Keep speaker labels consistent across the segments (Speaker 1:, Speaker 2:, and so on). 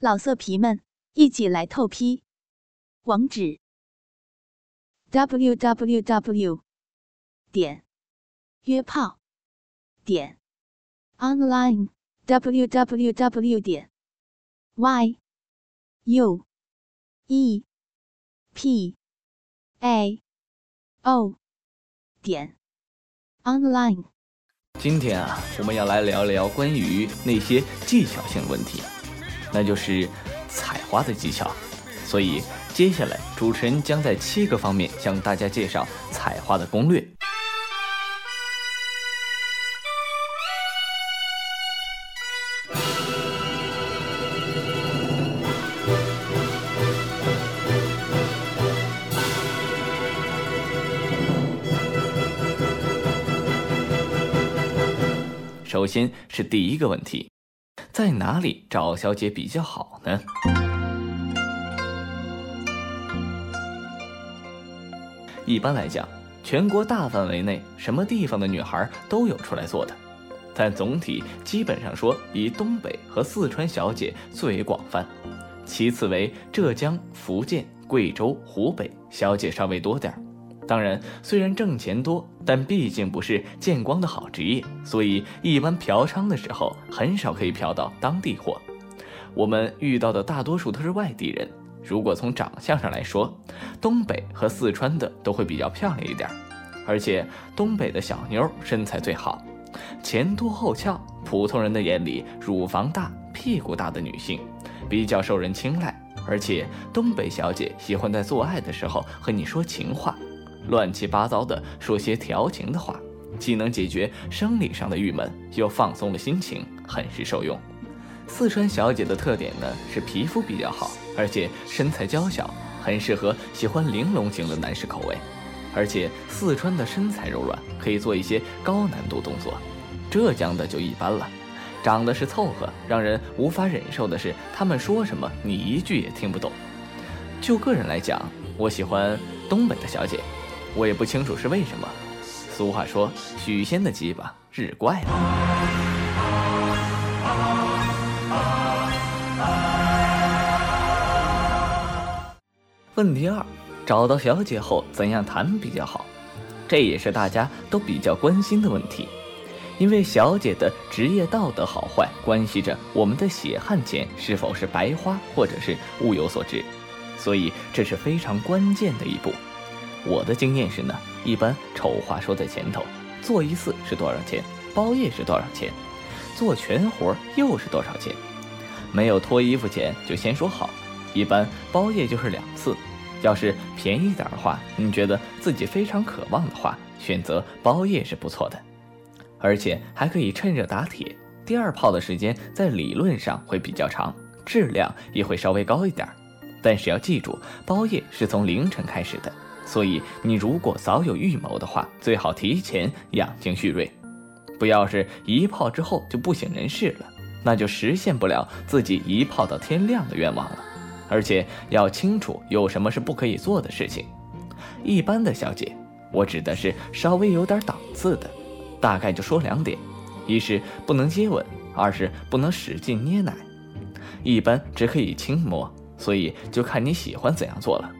Speaker 1: 老色皮们，一起来透批！网址：w w w 点约炮点 online w w w 点 y u e p a o 点 online。
Speaker 2: 今天啊，我们要来聊聊关于那些技巧性问题。那就是采花的技巧，所以接下来主持人将在七个方面向大家介绍采花的攻略。首先是第一个问题。在哪里找小姐比较好呢？一般来讲，全国大范围内什么地方的女孩都有出来做的，但总体基本上说，以东北和四川小姐最为广泛，其次为浙江、福建、贵州、湖北小姐稍微多点儿。当然，虽然挣钱多，但毕竟不是见光的好职业，所以一般嫖娼的时候很少可以嫖到当地货。我们遇到的大多数都是外地人。如果从长相上来说，东北和四川的都会比较漂亮一点，而且东北的小妞身材最好，前凸后翘，普通人的眼里乳房大、屁股大的女性比较受人青睐。而且东北小姐喜欢在做爱的时候和你说情话。乱七八糟的说些调情的话，既能解决生理上的郁闷，又放松了心情，很是受用。四川小姐的特点呢是皮肤比较好，而且身材娇小，很适合喜欢玲珑型的男士口味。而且四川的身材柔软，可以做一些高难度动作。浙江的就一般了，长得是凑合，让人无法忍受的是他们说什么你一句也听不懂。就个人来讲，我喜欢东北的小姐。我也不清楚是为什么。俗话说，许仙的鸡巴日怪了。问题二：找到小姐后怎样谈比较好？这也是大家都比较关心的问题。因为小姐的职业道德好坏，关系着我们的血汗钱是否是白花，或者是物有所值，所以这是非常关键的一步。我的经验是呢，一般丑话说在前头，做一次是多少钱，包夜是多少钱，做全活又是多少钱，没有脱衣服钱就先说好，一般包夜就是两次，要是便宜点的话，你觉得自己非常渴望的话，选择包夜是不错的，而且还可以趁热打铁，第二炮的时间在理论上会比较长，质量也会稍微高一点，但是要记住，包夜是从凌晨开始的。所以，你如果早有预谋的话，最好提前养精蓄锐，不要是一炮之后就不省人事了，那就实现不了自己一炮到天亮的愿望了。而且要清楚有什么是不可以做的事情。一般的小姐，我指的是稍微有点档次的，大概就说两点：一是不能接吻，二是不能使劲捏奶，一般只可以轻摸，所以就看你喜欢怎样做了。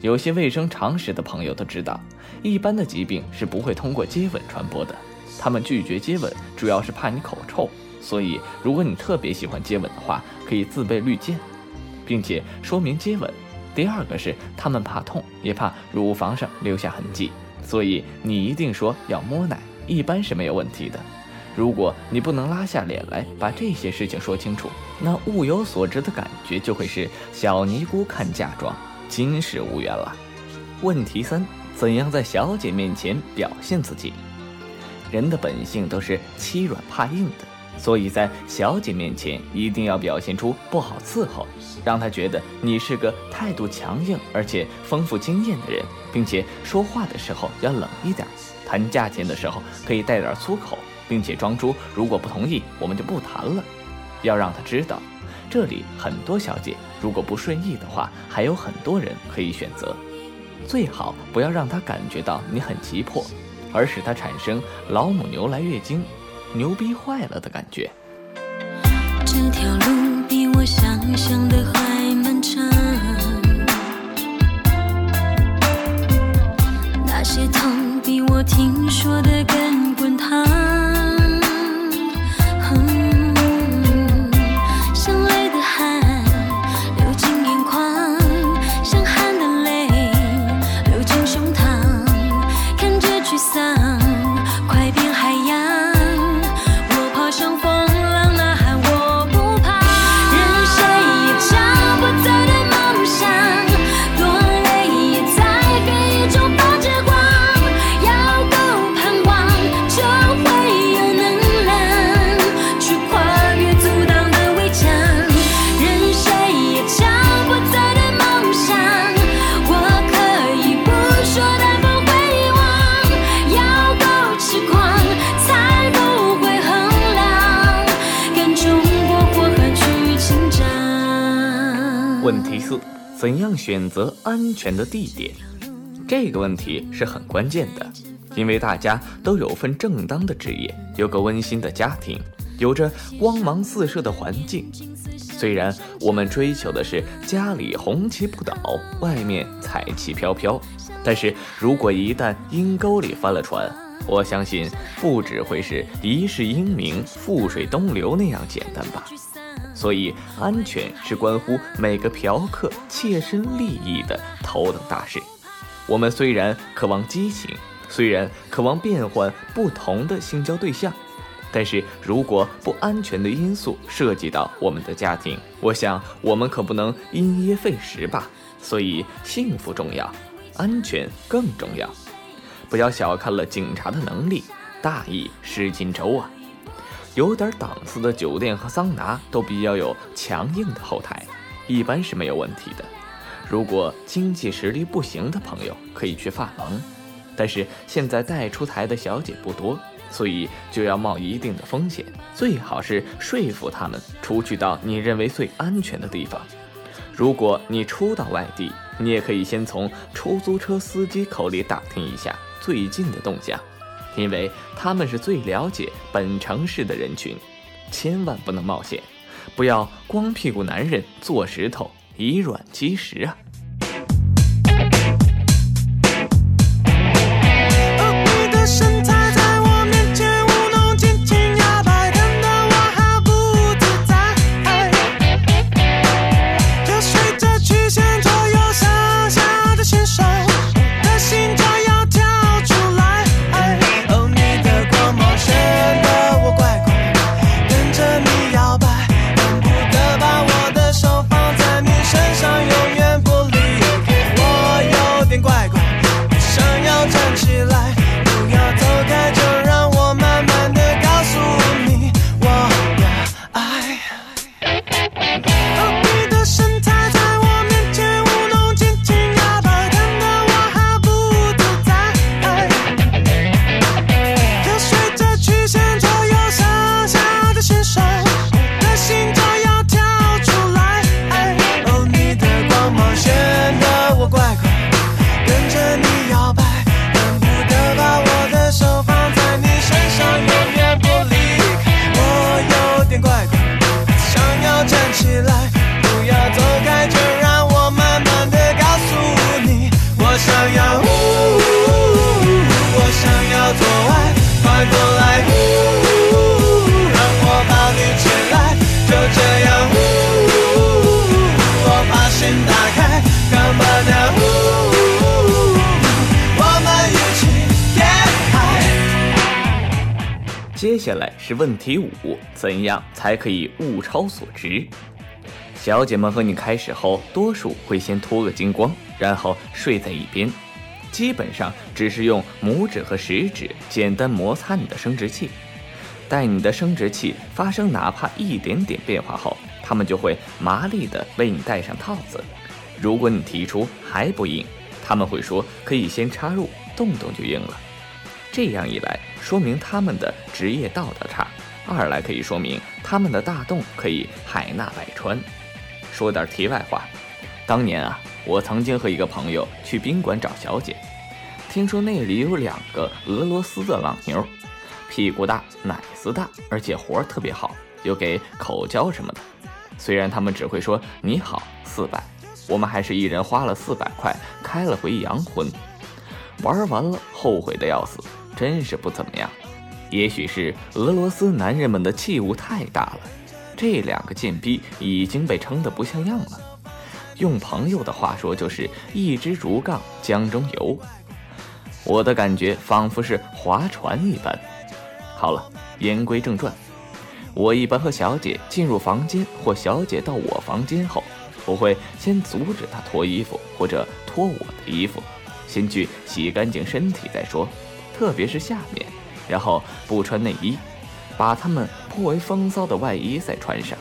Speaker 2: 有些卫生常识的朋友都知道，一般的疾病是不会通过接吻传播的。他们拒绝接吻，主要是怕你口臭。所以，如果你特别喜欢接吻的话，可以自备滤镜，并且说明接吻。第二个是他们怕痛，也怕乳房上留下痕迹，所以你一定说要摸奶，一般是没有问题的。如果你不能拉下脸来把这些事情说清楚，那物有所值的感觉就会是小尼姑看嫁妆。今世无缘了。问题三：怎样在小姐面前表现自己？人的本性都是欺软怕硬的，所以在小姐面前一定要表现出不好伺候，让她觉得你是个态度强硬而且丰富经验的人，并且说话的时候要冷一点，谈价钱的时候可以带点粗口，并且装出如果不同意我们就不谈了，要让她知道。这里很多小姐，如果不顺意的话还有很多人可以选择。最好不要让他感觉到你很急迫而使他产生老母牛来月经牛逼坏了的感觉。
Speaker 3: 这条路比我想象
Speaker 4: 的还漫长。那些痛比我听说的更滚烫。
Speaker 2: 问题四：怎样选择安全的地点？这个问题是很关键的，因为大家都有份正当的职业，有个温馨的家庭，有着光芒四射的环境。虽然我们追求的是家里红旗不倒，外面彩旗飘飘，但是如果一旦阴沟里翻了船，我相信不只会是一世英名、覆水东流那样简单吧。所以，安全是关乎每个嫖客切身利益的头等大事。我们虽然渴望激情，虽然渴望变换不同的性交对象。但是如果不安全的因素涉及到我们的家庭，我想我们可不能因噎废食吧。所以幸福重要，安全更重要。不要小看了警察的能力，大意失荆州啊！有点档次的酒店和桑拿都比较有强硬的后台，一般是没有问题的。如果经济实力不行的朋友，可以去发廊。但是现在带出台的小姐不多。所以就要冒一定的风险，最好是说服他们出去到你认为最安全的地方。如果你初到外地，你也可以先从出租车司机口里打听一下最近的动向，因为他们是最了解本城市的人群。千万不能冒险，不要光屁股男人做石头，以软击石啊！接下来是问题五：怎样才可以物超所值？小姐们和你开始后，多数会先脱个精光，然后睡在一边，基本上只是用拇指和食指简单摩擦你的生殖器。待你的生殖器发生哪怕一点点变化后，他们就会麻利地为你戴上套子。如果你提出还不硬，他们会说可以先插入，动动就硬了。这样一来，说明他们的职业道德差；二来可以说明他们的大洞可以海纳百川。说点题外话，当年啊，我曾经和一个朋友去宾馆找小姐，听说那里有两个俄罗斯的浪妞，屁股大，奶子大，而且活儿特别好，又给口交什么的。虽然他们只会说你好，四百，我们还是一人花了四百块开了回洋荤，玩完了后悔的要死。真是不怎么样，也许是俄罗斯男人们的器物太大了，这两个贱逼已经被撑得不像样了。用朋友的话说，就是一支竹杠江中游。我的感觉仿佛是划船一般。好了，言归正传，我一般和小姐进入房间或小姐到我房间后，我会先阻止她脱衣服或者脱我的衣服，先去洗干净身体再说。特别是下面，然后不穿内衣，把他们颇为风骚的外衣再穿上，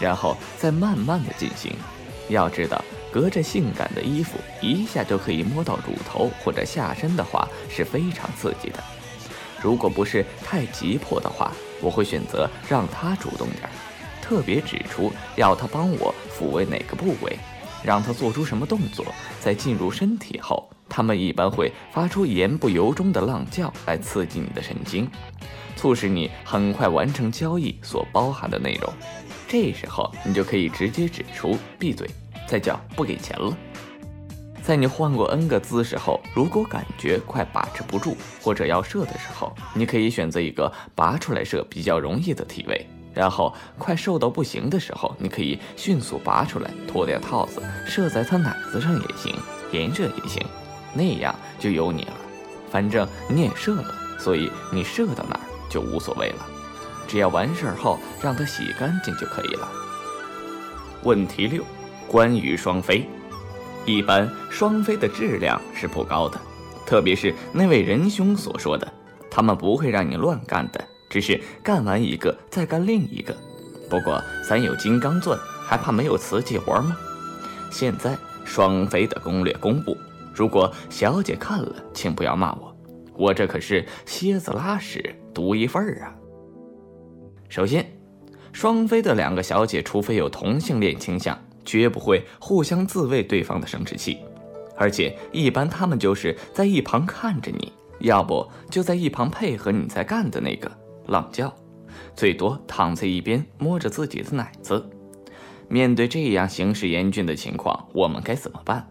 Speaker 2: 然后再慢慢的进行。要知道，隔着性感的衣服，一下就可以摸到乳头或者下身的话，是非常刺激的。如果不是太急迫的话，我会选择让他主动点，特别指出要他帮我抚慰哪个部位，让他做出什么动作，在进入身体后，他们一般会发出言不由衷的浪叫来刺激你的神经，促使你很快完成交易所包含的内容。这时候，你就可以直接指出闭嘴，再叫不给钱了。在你换过 N 个姿势后，如果感觉快把持不住或者要射的时候，你可以选择一个拔出来射比较容易的体位。然后快瘦到不行的时候，你可以迅速拔出来，脱掉套子，射在他奶子上也行，连射也行，那样就有你了。反正你也射了，所以你射到哪儿就无所谓了。只要完事儿后让它洗干净就可以了。问题六，关于双飞。一般双飞的质量是不高的，特别是那位仁兄所说的，他们不会让你乱干的，只是干完一个再干另一个。不过咱有金刚钻，还怕没有瓷器活吗？现在双飞的攻略公布，如果小姐看了，请不要骂我，我这可是蝎子拉屎独一份儿啊。首先，双飞的两个小姐，除非有同性恋倾向。绝不会互相自慰对方的生殖器，而且一般他们就是在一旁看着你，要不就在一旁配合你在干的那个浪叫，最多躺在一边摸着自己的奶子。面对这样形势严峻的情况，我们该怎么办？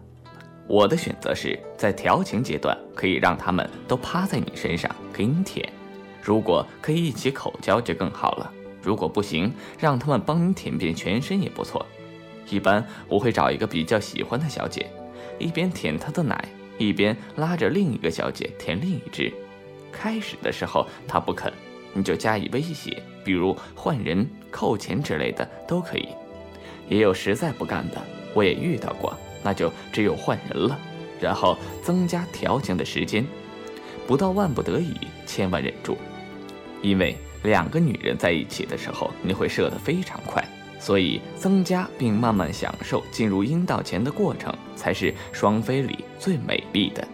Speaker 2: 我的选择是在调情阶段，可以让他们都趴在你身上给你舔，如果可以一起口交就更好了。如果不行，让他们帮你舔遍全身也不错。一般我会找一个比较喜欢的小姐，一边舔她的奶，一边拉着另一个小姐舔另一只。开始的时候她不肯，你就加以威胁，比如换人、扣钱之类的都可以。也有实在不干的，我也遇到过，那就只有换人了，然后增加调情的时间。不到万不得已，千万忍住，因为两个女人在一起的时候，你会射得非常快。所以，增加并慢慢享受进入阴道前的过程，才是双飞里最美丽的。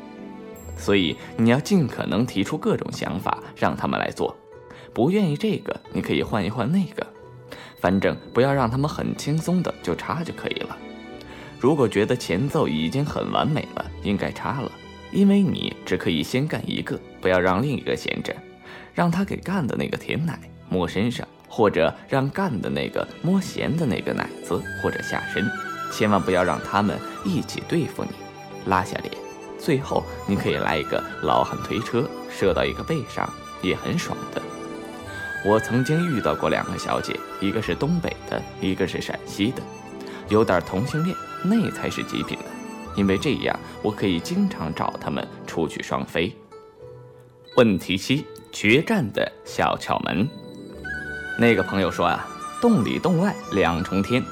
Speaker 2: 所以，你要尽可能提出各种想法，让他们来做。不愿意这个，你可以换一换那个，反正不要让他们很轻松的就插就可以了。如果觉得前奏已经很完美了，应该插了，因为你只可以先干一个，不要让另一个闲着，让他给干的那个舔奶摸身上。或者让干的那个摸咸的那个奶子或者下身，千万不要让他们一起对付你，拉下脸。最后你可以来一个老汉推车，射到一个背上，也很爽的。我曾经遇到过两个小姐，一个是东北的，一个是陕西的，有点同性恋，那才是极品的。因为这样，我可以经常找他们出去双飞。问题七：决战的小窍门。那个朋友说啊，洞里洞外两重天，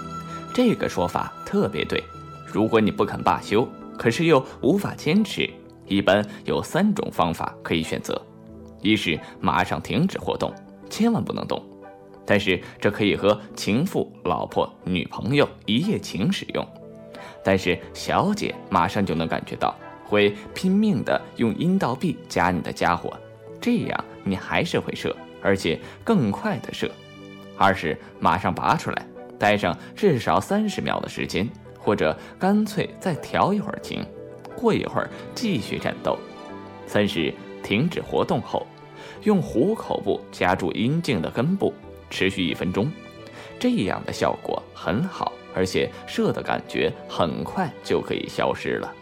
Speaker 2: 这个说法特别对。如果你不肯罢休，可是又无法坚持，一般有三种方法可以选择：一是马上停止活动，千万不能动；但是这可以和情妇、老婆、女朋友一夜情使用；但是小姐马上就能感觉到，会拼命的用阴道壁夹你的家伙，这样你还是会射。而且更快的射，二是马上拔出来，待上至少三十秒的时间，或者干脆再调一会儿情，过一会儿继续战斗。三是停止活动后，用虎口部夹住阴茎的根部，持续一分钟，这样的效果很好，而且射的感觉很快就可以消失了。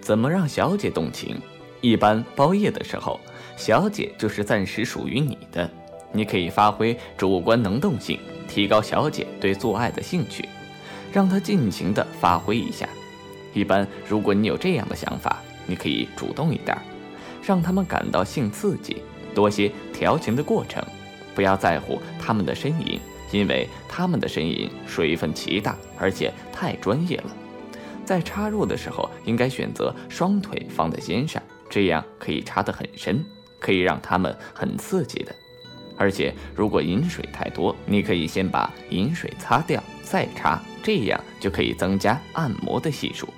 Speaker 2: 怎么让小姐动情？一般包夜的时候。小姐就是暂时属于你的，你可以发挥主观能动性，提高小姐对做爱的兴趣，让她尽情的发挥一下。一般如果你有这样的想法，你可以主动一点，让他们感到性刺激，多些调情的过程，不要在乎他们的呻吟，因为他们的呻吟水分极大，而且太专业了。在插入的时候，应该选择双腿放在肩上，这样可以插得很深。可以让他们很刺激的，而且如果饮水太多，你可以先把饮水擦掉再插，这样就可以增加按摩的系数，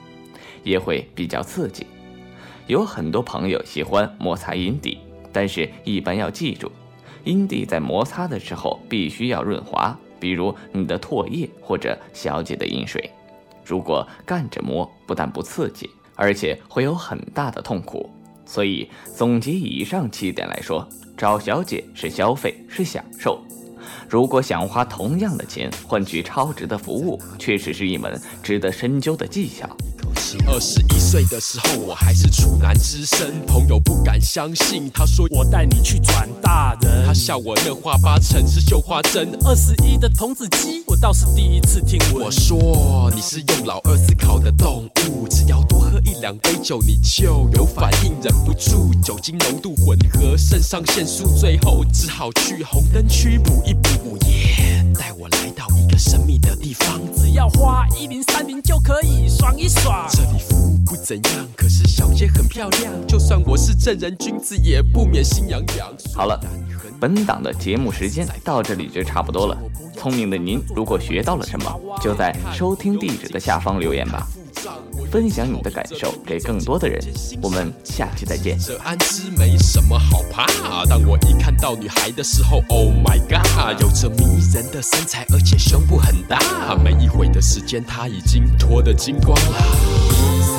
Speaker 2: 也会比较刺激。有很多朋友喜欢摩擦阴蒂，但是一般要记住，阴蒂在摩擦的时候必须要润滑，比如你的唾液或者小姐的饮水。如果干着摸，不但不刺激，而且会有很大的痛苦。所以总结以上七点来说，找小姐是消费，是享受。如果想花同样的钱换取超值的服务，确实是一门值得深究的技巧。
Speaker 3: 二十一岁的时候，我还是处男之身，朋友不敢相信，他说
Speaker 5: 我带你去转大人，
Speaker 3: 他笑我那话八成是绣花针。
Speaker 5: 二十一的童子鸡，我倒是第一次听。
Speaker 3: 我说你是用老二思考的动物，只要多喝一两杯酒，你就有反应，忍不住酒精浓度混合，肾上腺素，最后只好去红灯区补一补。耶，带我来到个神秘的地方，
Speaker 5: 只要花一零三零就可以爽一爽。
Speaker 3: 这里服务不怎样，可是小姐很漂亮，就算我是正人君子，也不免心痒痒。
Speaker 2: 好了，本档的节目时间到这里就差不多了。聪明的您，如果学到了什么，就在收听地址的下方留言吧。分享你的感受给更多的人，我们下期再见。
Speaker 3: 这安之没什么好怕，当我一看到女孩的时候，Oh my god，有着迷人的身材，而且胸部很大。每一会的时间，她已经脱得精光了。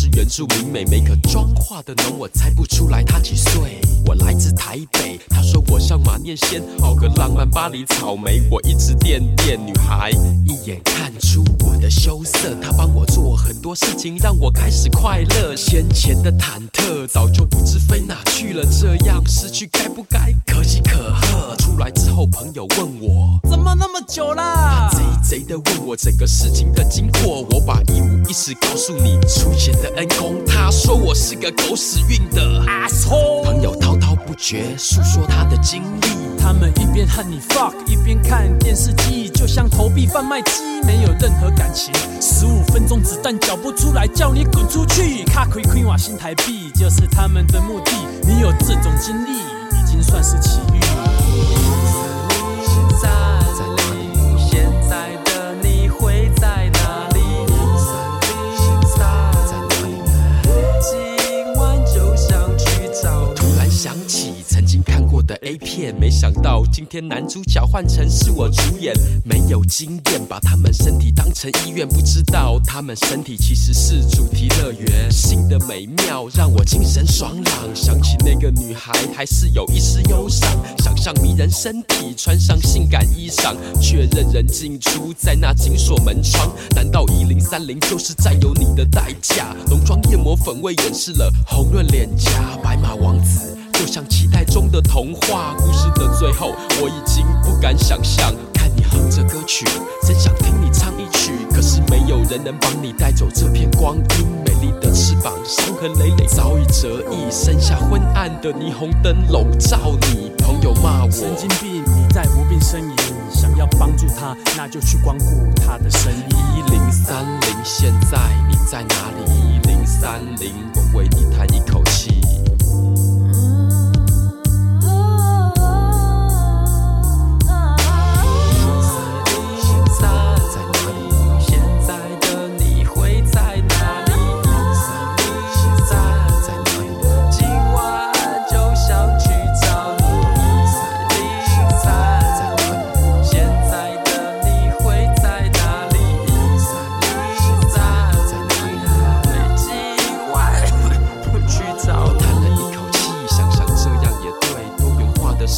Speaker 3: 是原住民美眉可妆化的浓，我猜不出来她几岁。我来自台北，她说我像马念仙，好个浪漫巴黎草莓。我一直电电女孩，一眼看出我的羞涩。她帮我做很多事情，让我开始快乐。先前的忐忑早就不知飞哪去了，这样失去该不该可喜可贺？出来之后，朋友问我
Speaker 5: 怎么那么久啦？
Speaker 3: 贼贼的问我整个事情的经过，我把一五一十告诉你出钱的恩公。他说我是个狗屎运的
Speaker 5: asshole。
Speaker 3: 朋友滔滔不绝诉说他的经历，
Speaker 5: 他们一边和你 fuck，一边看电视机，就像投币贩卖机，没有任何感情。十五分钟子弹缴不出来，叫你滚出去。卡亏亏瓦新台币就是他们的目的。你有这种经历，已经算是奇遇。
Speaker 3: A 片，没想到今天男主角换成是我主演，没有经验，把他们身体当成医院，不知道他们身体其实是主题乐园。性的美妙让我精神爽朗，想起那个女孩还是有一丝忧伤。想象迷人身体，穿上性感衣裳，确认人进出在那紧锁门窗。难道一零三零就是占有你的代价？浓妆艳抹粉味掩饰了红润脸颊，白马王子。就像期待中的童话故事的最后，我已经不敢想象。看你哼着歌曲，真想听你唱一曲，可是没有人能帮你带走这片光阴。美丽的翅膀，伤痕累累早已折翼，剩下昏暗的霓虹灯笼罩你。朋友骂我
Speaker 5: 神经病，你在无病呻吟。想要帮助他，那就去光顾他的生意。
Speaker 3: 一零三零，现在你在哪里？一零三零，我为你弹一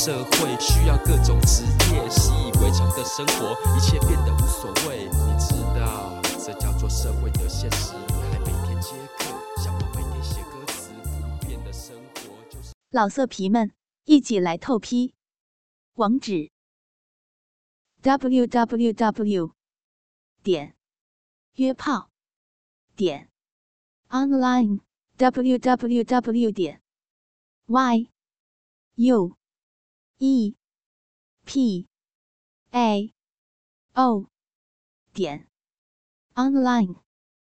Speaker 3: 社会需要各种职业，习以为常的生活，一切变得无所谓。你知道，这叫做社会的现实。还每天接客，像我每天写歌词，普遍的生活就是。
Speaker 1: 老色皮们，一起来透批！网址：w w w. 点约炮点 online w w w. 点 y u。E p a o 点 online。